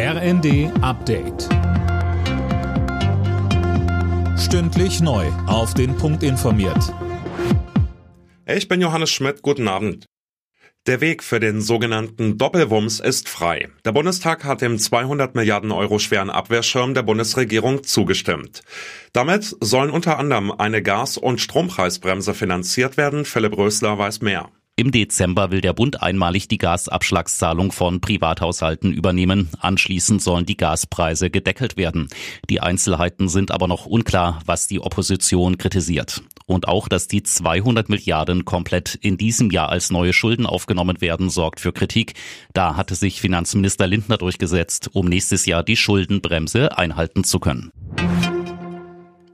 RND Update. Stündlich neu. Auf den Punkt informiert. Ich bin Johannes Schmidt. Guten Abend. Der Weg für den sogenannten Doppelwumms ist frei. Der Bundestag hat dem 200 Milliarden Euro schweren Abwehrschirm der Bundesregierung zugestimmt. Damit sollen unter anderem eine Gas- und Strompreisbremse finanziert werden. Philipp Rösler weiß mehr. Im Dezember will der Bund einmalig die Gasabschlagszahlung von Privathaushalten übernehmen. Anschließend sollen die Gaspreise gedeckelt werden. Die Einzelheiten sind aber noch unklar, was die Opposition kritisiert. Und auch, dass die 200 Milliarden komplett in diesem Jahr als neue Schulden aufgenommen werden, sorgt für Kritik. Da hatte sich Finanzminister Lindner durchgesetzt, um nächstes Jahr die Schuldenbremse einhalten zu können.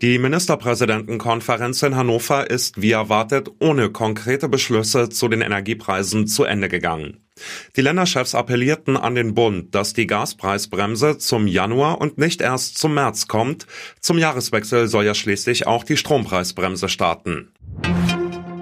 Die Ministerpräsidentenkonferenz in Hannover ist wie erwartet ohne konkrete Beschlüsse zu den Energiepreisen zu Ende gegangen. Die Länderchefs appellierten an den Bund, dass die Gaspreisbremse zum Januar und nicht erst zum März kommt. Zum Jahreswechsel soll ja schließlich auch die Strompreisbremse starten.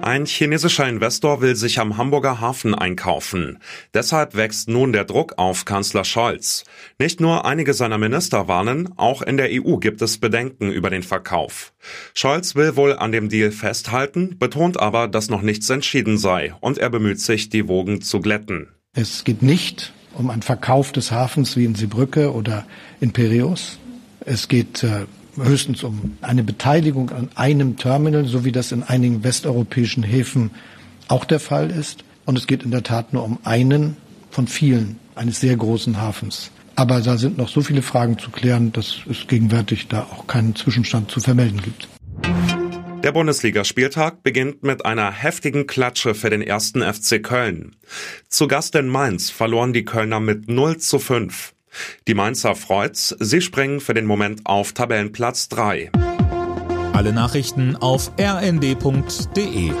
Ein chinesischer Investor will sich am Hamburger Hafen einkaufen. Deshalb wächst nun der Druck auf Kanzler Scholz. Nicht nur einige seiner Minister warnen, auch in der EU gibt es Bedenken über den Verkauf. Scholz will wohl an dem Deal festhalten, betont aber, dass noch nichts entschieden sei und er bemüht sich, die Wogen zu glätten. Es geht nicht um einen Verkauf des Hafens wie in Seebrücke oder in Piräus. Es geht äh, höchstens um eine Beteiligung an einem Terminal, so wie das in einigen westeuropäischen Häfen auch der Fall ist. Und es geht in der Tat nur um einen von vielen eines sehr großen Hafens. Aber da sind noch so viele Fragen zu klären, dass es gegenwärtig da auch keinen Zwischenstand zu vermelden gibt. Der Bundesligaspieltag beginnt mit einer heftigen Klatsche für den ersten FC Köln. Zu Gast in Mainz verloren die Kölner mit 0 zu 5. Die Mainzer freut's, sie springen für den Moment auf Tabellenplatz 3. Alle Nachrichten auf rnd.de